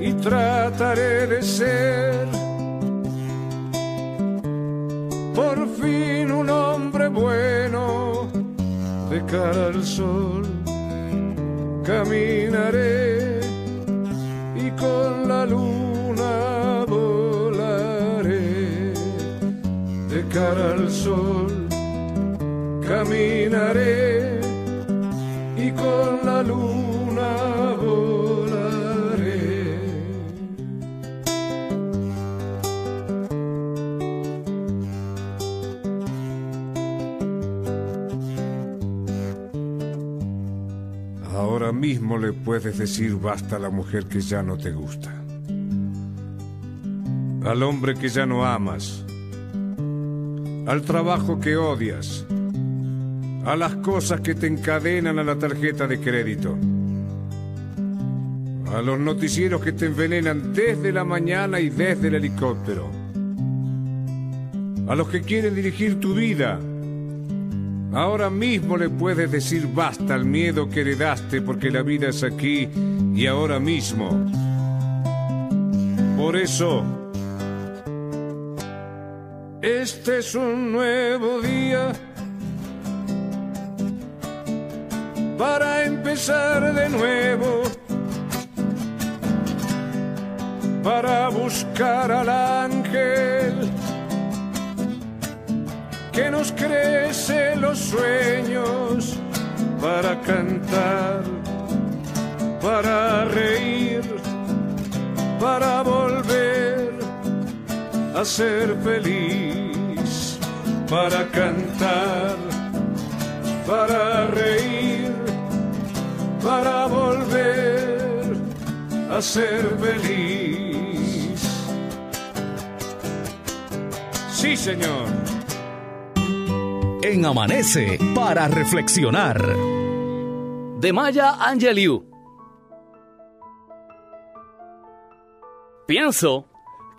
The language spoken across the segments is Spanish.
Y trataré de ser por fin un hombre bueno de cara al sol. Caminaré y con la luna volaré de cara al sol. Caminaré con la luna volaré. Ahora mismo le puedes decir basta a la mujer que ya no te gusta. Al hombre que ya no amas. Al trabajo que odias. A las cosas que te encadenan a la tarjeta de crédito. A los noticieros que te envenenan desde la mañana y desde el helicóptero. A los que quieren dirigir tu vida Ahora mismo le puedes decir basta al miedo que heredaste porque la vida es aquí y ahora mismo. Por eso, este es un nuevo día para empezar de nuevo, para buscar al ángel que nos crece los sueños para cantar, para reír, para volver a ser feliz, para cantar, para reír, para volver a ser feliz. Sí, Señor en Amanece para reflexionar. De Maya Angelou. Pienso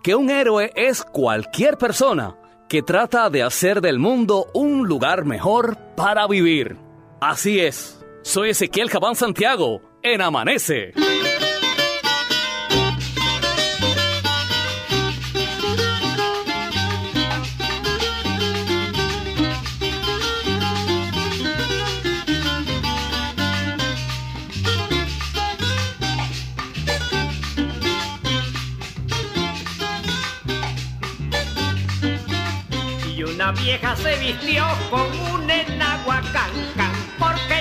que un héroe es cualquier persona que trata de hacer del mundo un lugar mejor para vivir. Así es, soy Ezequiel Cabán Santiago, en Amanece. vieja se vistió con un enagua can, porque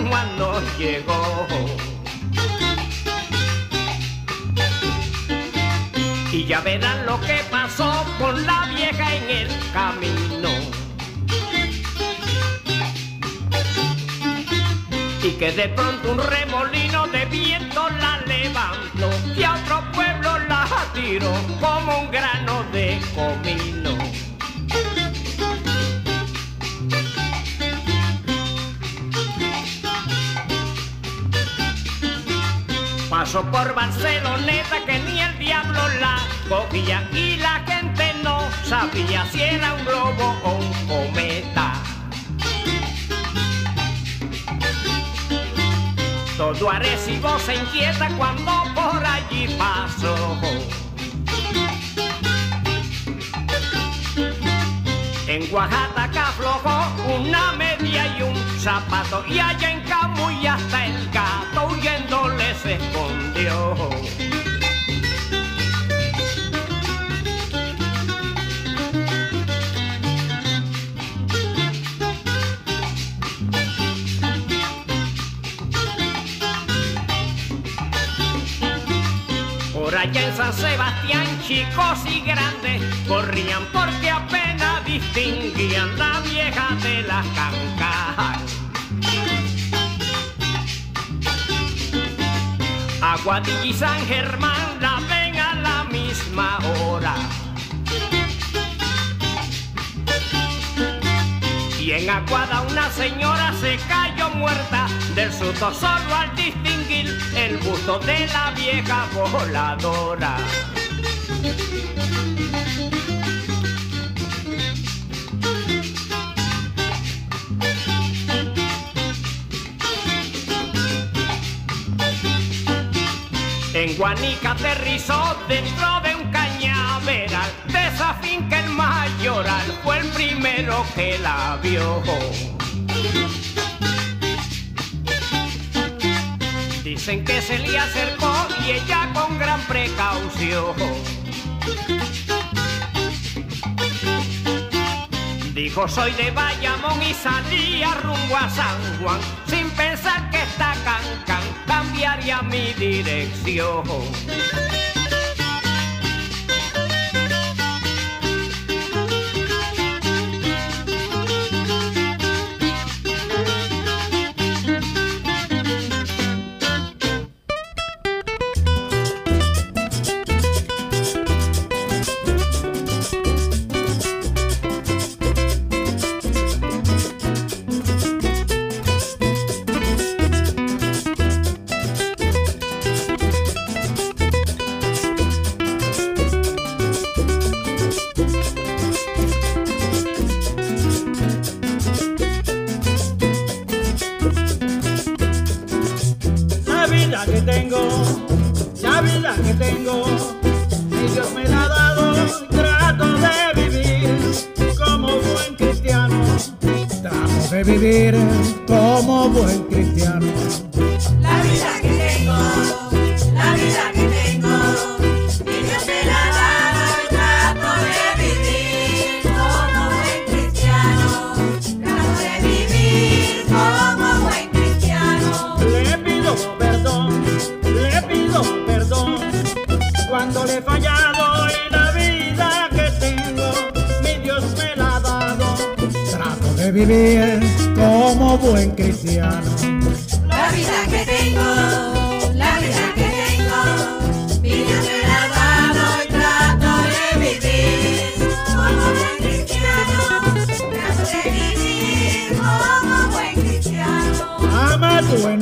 San Juan no llegó. Y ya verán lo que pasó con la vieja en el camino. Y que de pronto un remolino de viento la levantó y a otro pueblo la tiró como un grano de comino. Pasó por Barceloneta que ni el diablo la cogía y la gente no sabía si era un globo o un cometa. Todo Arecibo se inquieta cuando por allí pasó. En Oaxaca aflojó una media y un zapato y allá en Camuy hasta el allá en San Sebastián chicos y grandes corrían porque apenas distinguían la vieja de las cancas. Aguadilla y San Germán la ven a la misma hora. En Aguada una señora se cayó muerta del susto solo al distinguir el busto de la vieja voladora. En Guanica aterrizó dentro cañaveral de esa finca el mayoral fue el primero que la vio. Dicen que se le acercó y ella con gran precaución. Dijo soy de Bayamón y salía rumbo a San Juan sin pensar que esta cancan cambiaría mi dirección.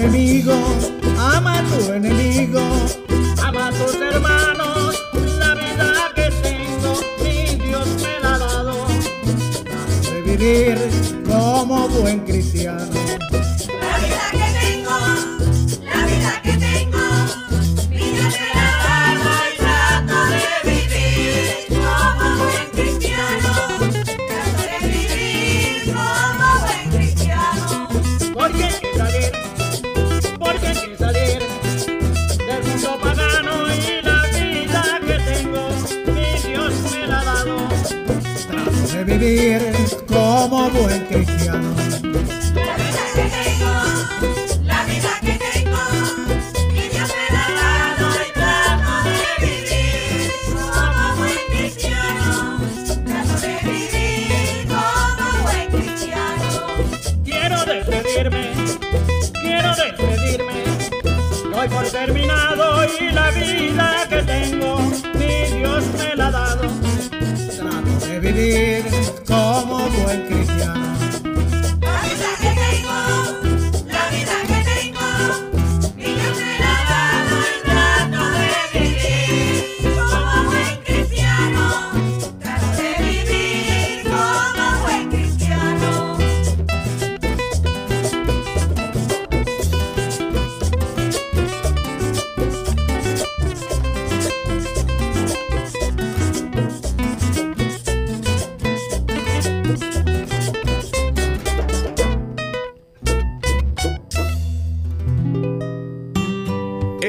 Enemigo, ama a tu enemigo, ama a tus hermanos, la vida que tengo, mi Dios me la ha dado. De vivir como buen cristiano.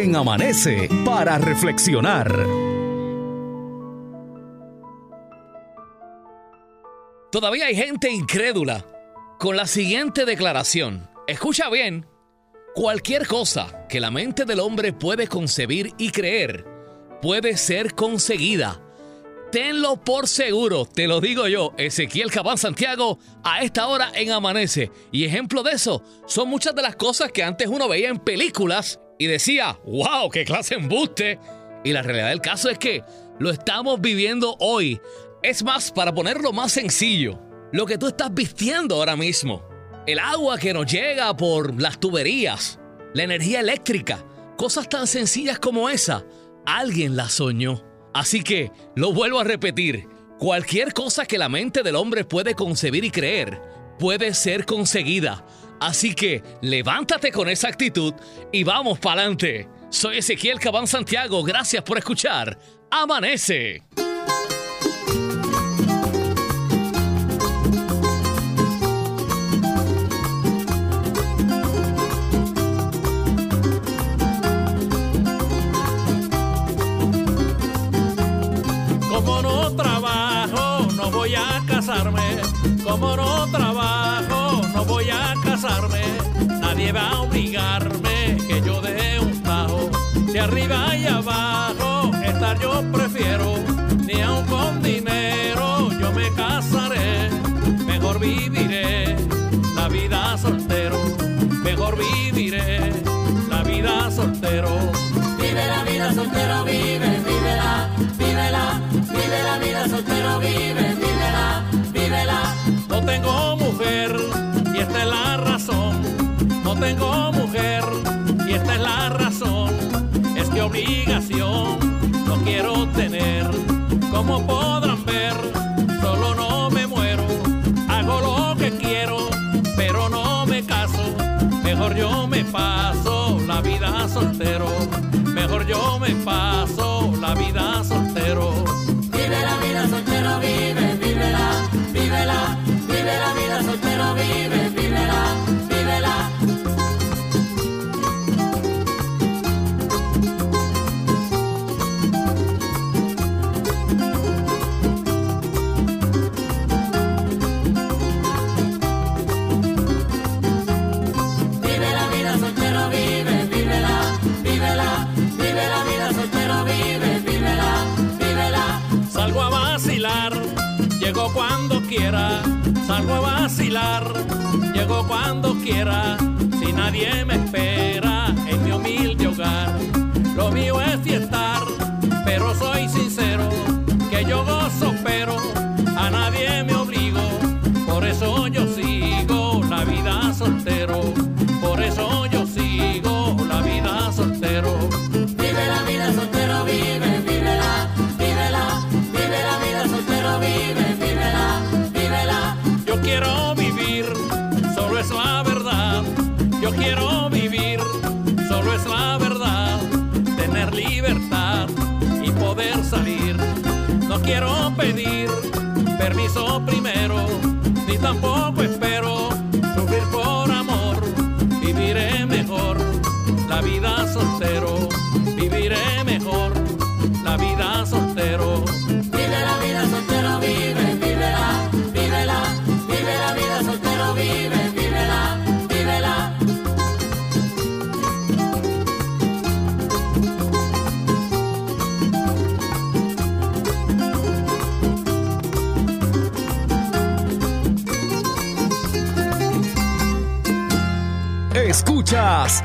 En Amanece para reflexionar. Todavía hay gente incrédula con la siguiente declaración. Escucha bien. Cualquier cosa que la mente del hombre puede concebir y creer puede ser conseguida. Tenlo por seguro, te lo digo yo, Ezequiel Cabán Santiago, a esta hora en Amanece. Y ejemplo de eso son muchas de las cosas que antes uno veía en películas y decía, wow, qué clase de embuste. Y la realidad del caso es que lo estamos viviendo hoy. Es más, para ponerlo más sencillo, lo que tú estás vistiendo ahora mismo, el agua que nos llega por las tuberías, la energía eléctrica, cosas tan sencillas como esa, alguien la soñó. Así que, lo vuelvo a repetir, cualquier cosa que la mente del hombre puede concebir y creer, puede ser conseguida. Así que, levántate con esa actitud y vamos para adelante. Soy Ezequiel Cabán Santiago, gracias por escuchar. Amanece. Como no trabajo, no voy a casarme. Como no trabajo, Nadie va a obligarme que yo dé un tajo. De arriba y abajo, estar yo prefiero. Ni aun con dinero yo me casaré. Mejor viviré la vida soltero. Mejor viviré la vida soltero. Vive la vida soltero, vive, vívela, vívela, vive la vida soltero, vive, vívela, vívela. No tengo mujer y esta es la tengo mujer y esta es la razón. Es que obligación no quiero tener. Como podrán ver, solo no me muero. Hago lo que quiero, pero no me caso. Mejor yo me paso la vida soltero. Mejor yo me paso la vida soltero. Salgo a vacilar, llego cuando quiera. Si nadie me espera en mi humilde hogar, lo mío es fiestar, permiso primero, ni tampoco espero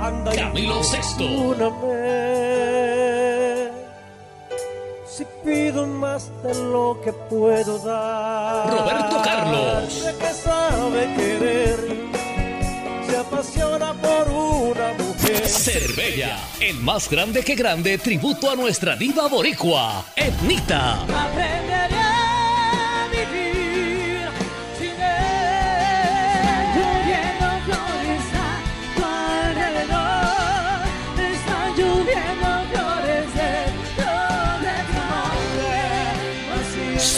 Anda Camilo perdóname. Si pido más de lo que puedo dar. Roberto Carlos. Que sabe querer, se apasiona por una mujer. Cervella, el más grande que grande tributo a nuestra diva boricua, Etnita. Aprenderé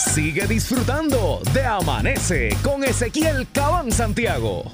Sigue disfrutando de Amanece con Ezequiel Cabán Santiago.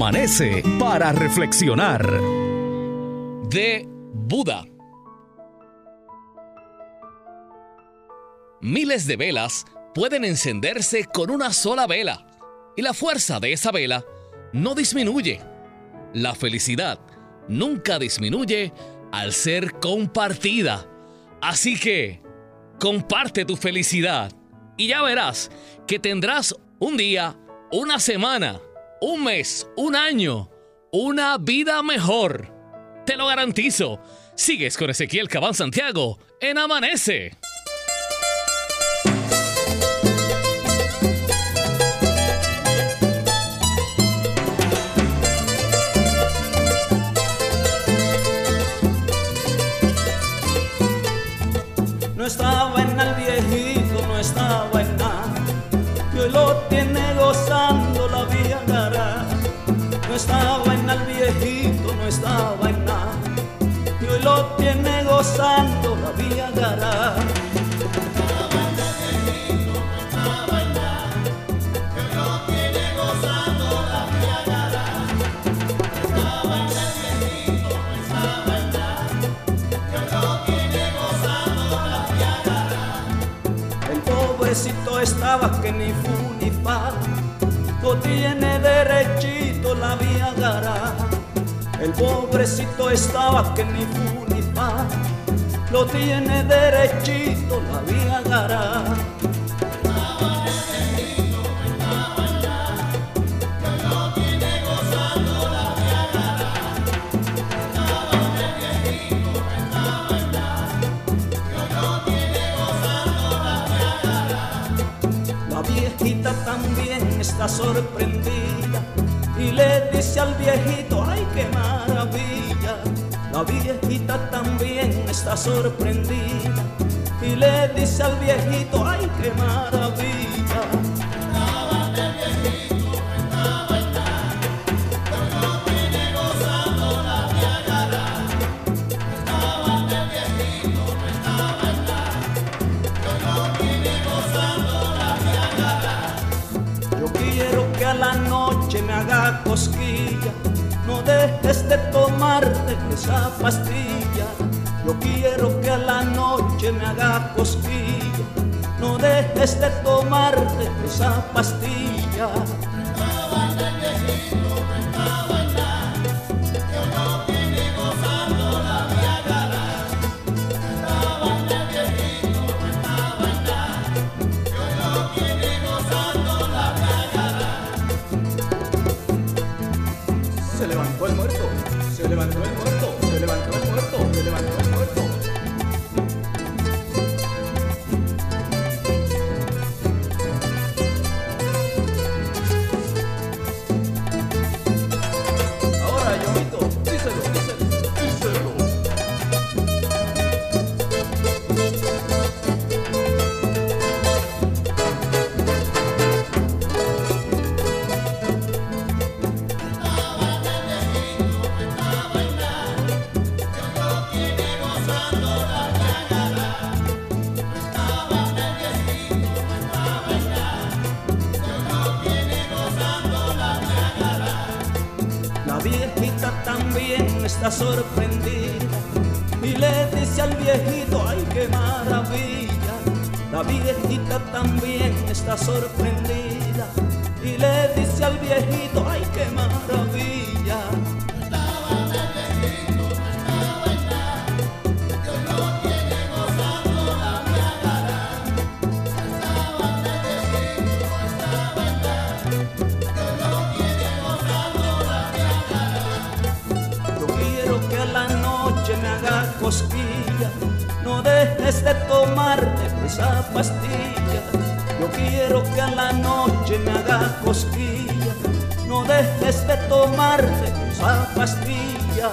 Amanece para reflexionar. de Buda. Miles de velas pueden encenderse con una sola vela y la fuerza de esa vela no disminuye. La felicidad nunca disminuye al ser compartida. Así que comparte tu felicidad y ya verás que tendrás un día, una semana, un mes, un año, una vida mejor. Te lo garantizo. Sigues con Ezequiel Cabán Santiago en Amanece. Que ni fu ni fa, no tiene derechito la vía gara. El pobrecito estaba que ni fu ni fa, lo tiene derechito la vía está sorprendida y le dice al viejito, ay qué maravilla. La viejita también está sorprendida y le dice al viejito, ay qué maravilla. Me haga cosquilla, no dejes de tomarte esa pastilla. Yo quiero que a la noche me haga cosquilla, no dejes de tomarte esa pastilla. Esa pastilla. Yo quiero que a la noche me haga cosquilla, no dejes de tomarte esa pastilla.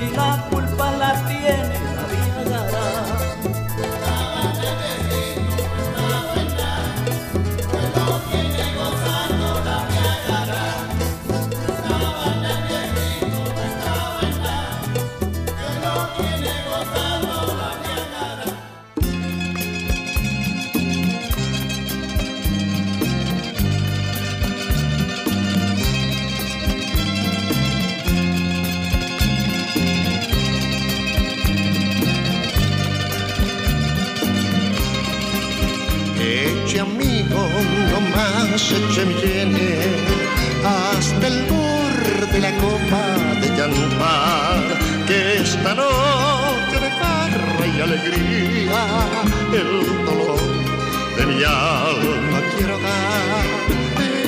Y la culpa la tiene alegría, el dolor de mi alma quiero dar,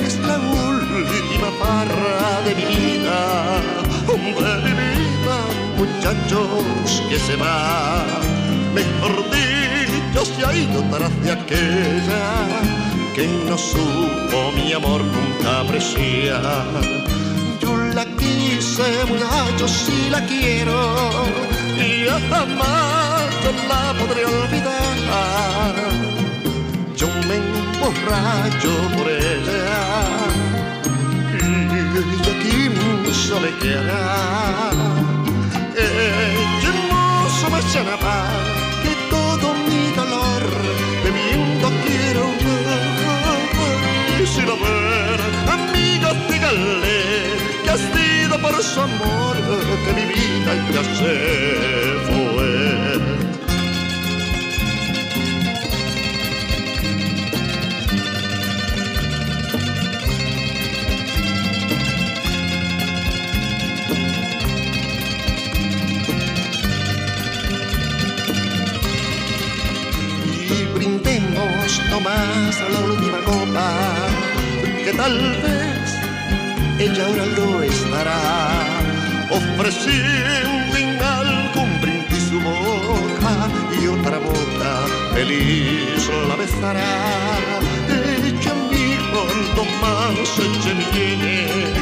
es la última farra de mi vida, de mi vida, muchachos que se va, mejor dicho se ha ido tras de aquella que no supo mi amor nunca apreciar. Yo la quise muchacho si la quiero y jamás yo la podré olvidar. Yo me emborracho por ella y aquí mucho me queda. Ella hermoso me que todo mi dolor bebiendo quiero y si lo ven amigos díganle que ha sido por su amor que mi vida ya se fue nomás a la última copa, que tal vez ella ahora lo estará ofreciendo en algún brindis su boca y otra boca feliz la besará. Echa mi hondo más, eche mi llene,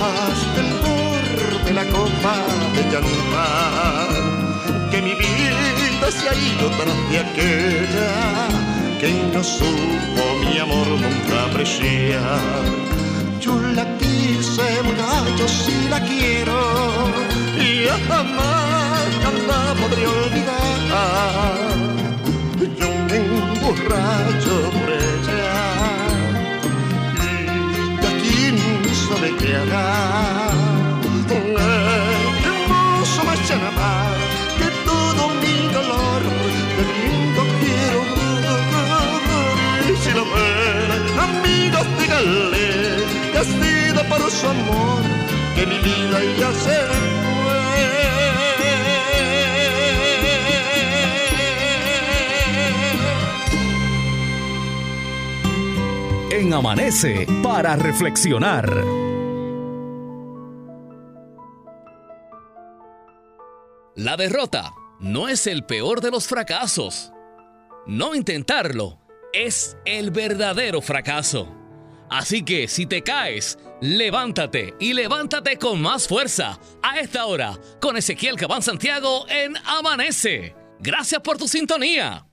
hasta el borde la copa de llantar que mi vida se ha ido tras de aquella que no supo mi amor nunca apreciar. Yo la quise muchacho si la quiero y jamás la podré olvidar. Yo me emborracho por ella y aquí no sabe qué hará. Hermoso me llena más que todo mi dolor ven amigos díganle que ha sido por su amor que mi vida ya se En Amanece para reflexionar. La derrota no es el peor de los fracasos. No intentarlo es el verdadero fracaso. Así que si te caes, levántate y levántate con más fuerza. A esta hora, con Ezequiel Cabán Santiago en Amanece. Gracias por tu sintonía.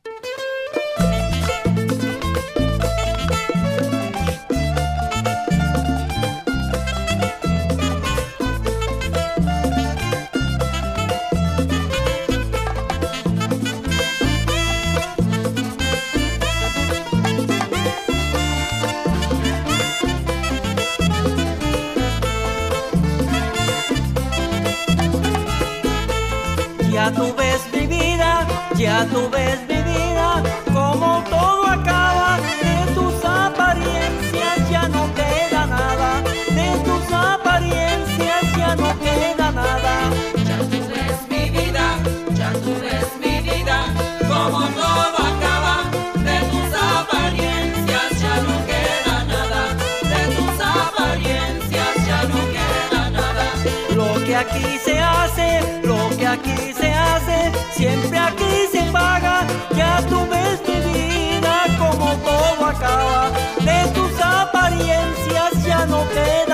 Ya tú ves mi vida, ya tú ves mi vida, siempre aquí se paga. Ya tú ves mi vida como todo acaba. De tus apariencias ya no queda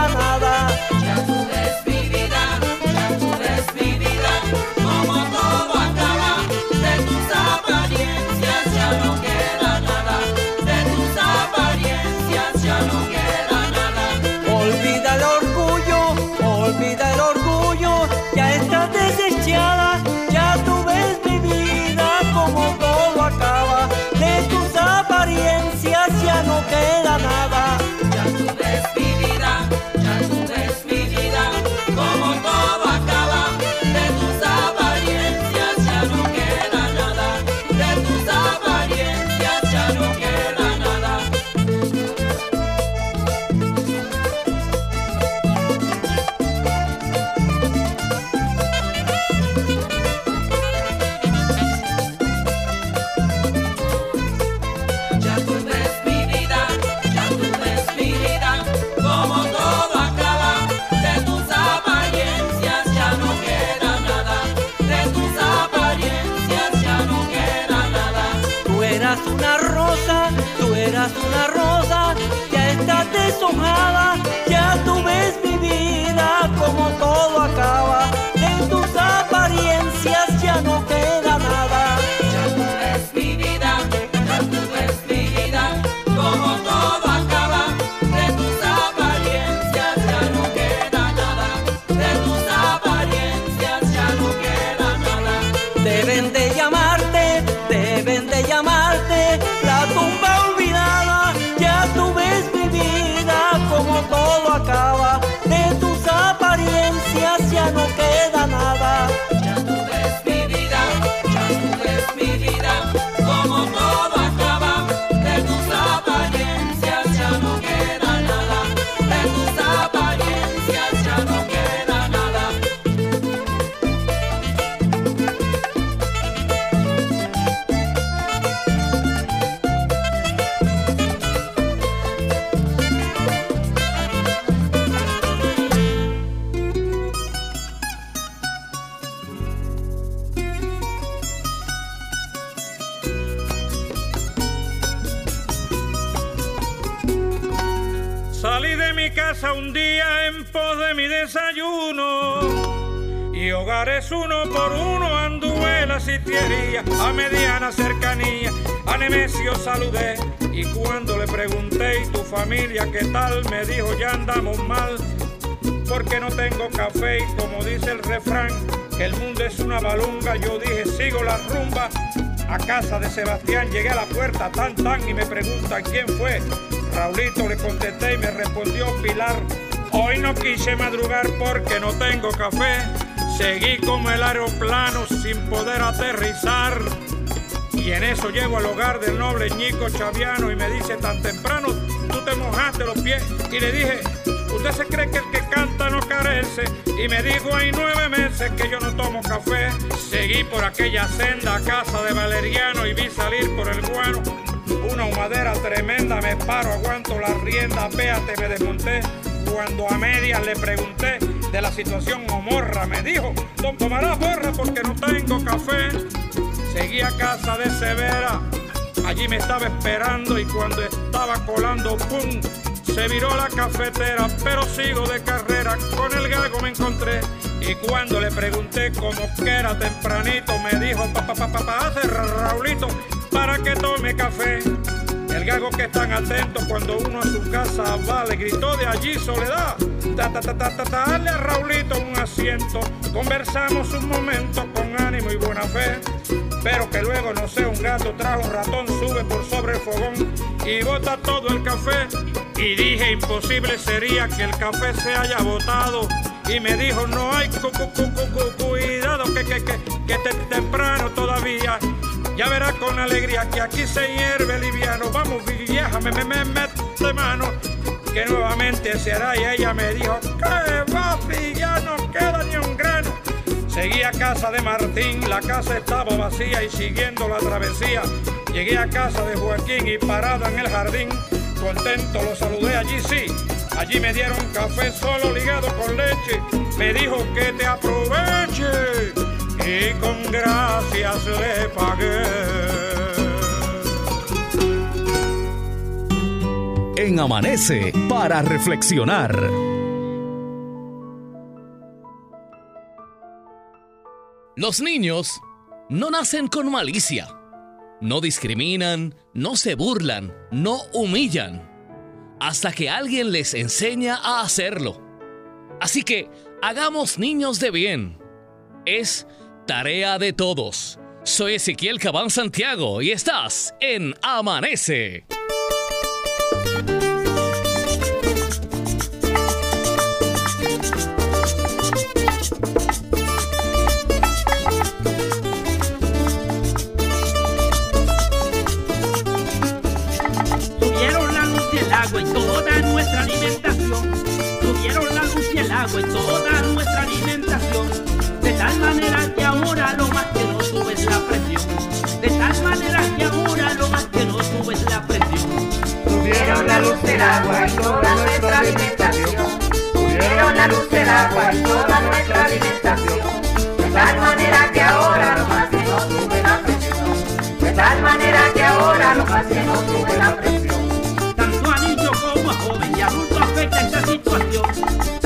Salí de mi casa un día en pos de mi desayuno y hogares uno por uno anduve la sitiería a mediana cercanía. A Nemesio saludé y cuando le pregunté, ¿y tu familia qué tal? Me dijo, ya andamos mal porque no tengo café y como dice el refrán, que el mundo es una balunga, yo dije, sigo la rumba. A casa de Sebastián llegué a la puerta tan tan y me preguntan quién fue. Raulito le contesté y me respondió Pilar. Hoy no quise madrugar porque no tengo café. Seguí como el aeroplano sin poder aterrizar. Y en eso llego al hogar del noble Ñico Chaviano y me dice tan temprano, tú te mojaste los pies. Y le dije, ¿usted se cree que el que canta no carece? Y me dijo, hay nueve meses que yo no tomo café. Seguí por aquella senda a casa de Valeriano y vi salir por el guano. Una humadera tremenda, me paro, aguanto la rienda, véate, me desmonté. Cuando a medias le pregunté de la situación homorra, me dijo, "Tom- tomarás borra porque no tengo café. Seguí a casa de Severa, allí me estaba esperando y cuando estaba colando, ¡pum! Se viró la cafetera, pero sigo de carrera, con el gago me encontré. Y cuando le pregunté cómo que era tempranito, me dijo, papá, papá, papá, hace Raulito para que tome café. El gago que es tan atento cuando uno a su casa va, le gritó de allí soledad. Ta, ta, ta, ta, ta, ta, dale a Raulito un asiento. Conversamos un momento con ánimo y buena fe. Pero que luego, no sé, un gato trajo un ratón, sube por sobre el fogón y bota todo el café. Y dije, imposible sería que el café se haya botado. Y me dijo, no hay cu, cu, cu, cu, cu- cuidado, que, que, que, que te- temprano todavía. Ya verás con alegría que aquí se hierve liviano. Vamos, vieja, me, me, me mete mano. Que nuevamente se hará y ella me dijo, que papi, ya no queda ni un grano. Seguí a casa de Martín, la casa estaba vacía y siguiendo la travesía. Llegué a casa de Joaquín y parado en el jardín, contento lo saludé allí sí. Allí me dieron café solo ligado con leche. Me dijo que te aproveche y con gracias le pagué. En Amanece para reflexionar. Los niños no nacen con malicia. No discriminan, no se burlan, no humillan. Hasta que alguien les enseña a hacerlo. Así que hagamos niños de bien. Es tarea de todos. Soy Ezequiel Cabán Santiago y estás en Amanece. Tuvieron la luz y el agua en toda nuestra alimentación. Tuvieron la luz y el agua en toda nuestra alimentación. De tal manera que ahora lo más que no subes la presión, de tal manera que ahora lo más que no subes la presión. Tuvieron la luz del agua y toda nuestra alimentación, tuvieron la luz del agua y toda nuestra alimentación, de tal manera que ahora lo más que no sube la presión, de tal manera que ahora lo más que no sube la presión. Tanto anillo como a joven y adulto afecta esta situación.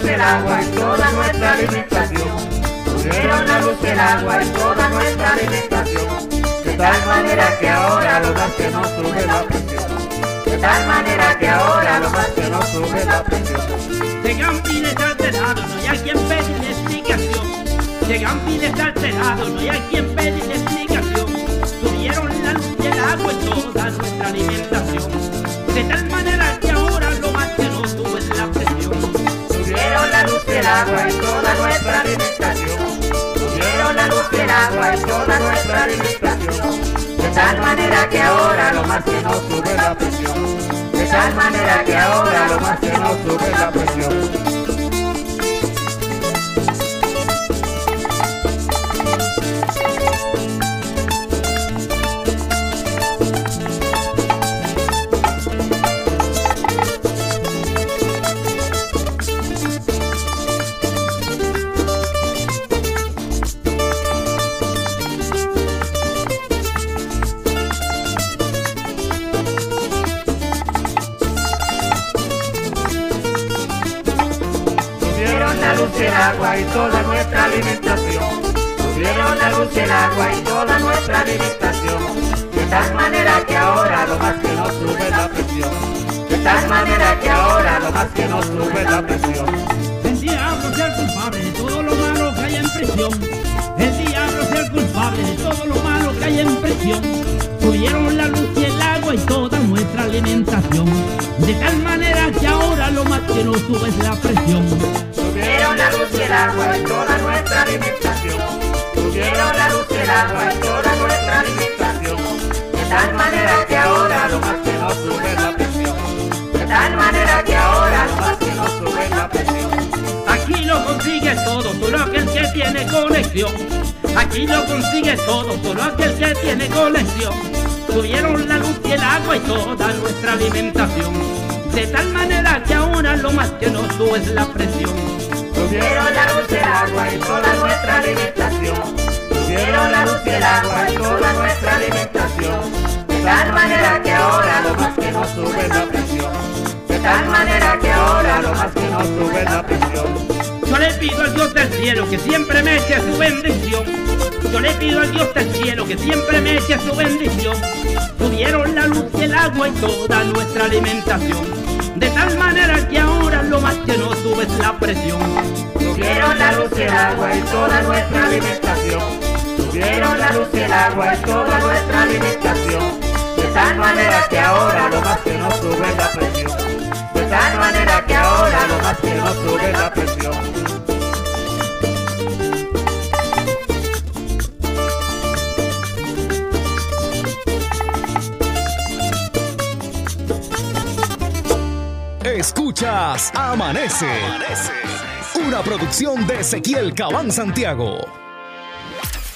Luz, el agua y toda nuestra alimentación. Tuvieron la luz, el agua y toda nuestra alimentación. De tal manera que ahora lo más que no sube la presión. De tal manera que ahora lo más que no sube la presión. Llegan piles alterados, no hay a quien pedir explicación. Llegan piles alterados, no hay a quien pedir explicación. Tuvieron la luz y el agua y toda nuestra alimentación. De tal manera agua y toda nuestra alimentación. La luz, el agua y toda nuestra alimentación. De tal manera que ahora lo más que no sube la presión. De tal manera que ahora lo más que no sube la presión. Más que no sube la presión. El diablo es el culpable de todo lo malo que hay en prisión. El diablo es el culpable de todo lo malo que hay en prisión. Tuvieron la luz y el agua y toda nuestra alimentación. De tal manera que ahora lo más que no sube es la presión. Tuvieron la luz y el agua y toda nuestra alimentación. Tuvieron la luz y el agua y toda nuestra alimentación. De tal manera que ahora lo más que no sube la presión. De tal manera que ahora lo más que no sube la presión. Aquí lo consigue todo, solo aquel que tiene conexión. Aquí lo consigue todo, solo aquel que tiene conexión. Tuvieron la luz y el agua y toda nuestra alimentación. De tal manera que ahora lo más que nos sube es la presión. Tuvieron la luz y el agua y toda nuestra alimentación. Tuvieron la luz y el agua y toda nuestra alimentación. De tal manera que ahora lo más que nos sube la presión. De tal manera que ahora lo más que nos sube la presión. Yo le pido al Dios del cielo que siempre me eche su bendición. Yo le pido al Dios del cielo que siempre me eche su bendición. Tuvieron la luz y el agua y toda nuestra alimentación. De tal manera que ahora lo más que nos sube es la presión. Tuvieron la luz y el agua y toda nuestra alimentación. Tuvieron la luz y el agua y toda nuestra alimentación. De tal manera que ahora lo más que nos sube es la presión. Tal manera que ahora lo más que nos sube la presión. Escuchas Amanece. Una producción de Ezequiel Cabán Santiago.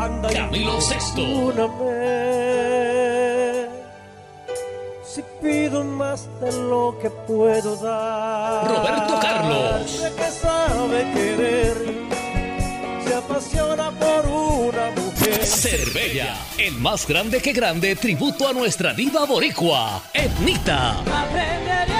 Anda Camilo perdóname. Si pido más de lo que puedo dar. Roberto Carlos. Que sabe querer, se apasiona por una mujer. Cervella, el más grande que grande tributo a nuestra diva boricua, Etnita. Aprenderé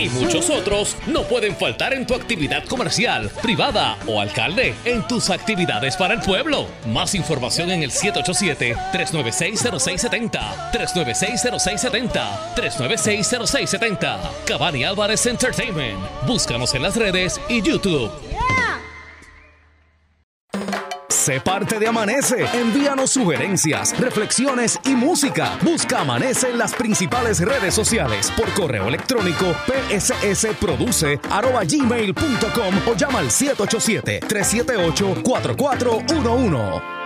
y muchos otros no pueden faltar en tu actividad comercial, privada o alcalde, en tus actividades para el pueblo. Más información en el 787-396-0670, 396-0670, 396-0670. Cabani Álvarez Entertainment. Búscanos en las redes y YouTube. Sé parte de Amanece. Envíanos sugerencias, reflexiones y música. Busca Amanece en las principales redes sociales por correo electrónico pssproduce.gmail.com o llama al 787-378-4411.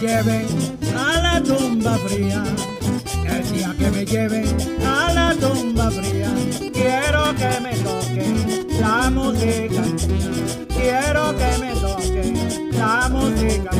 lleven a la tumba fría, el día que me lleven a la tumba fría, quiero que me toque la música, quiero que me toque la música.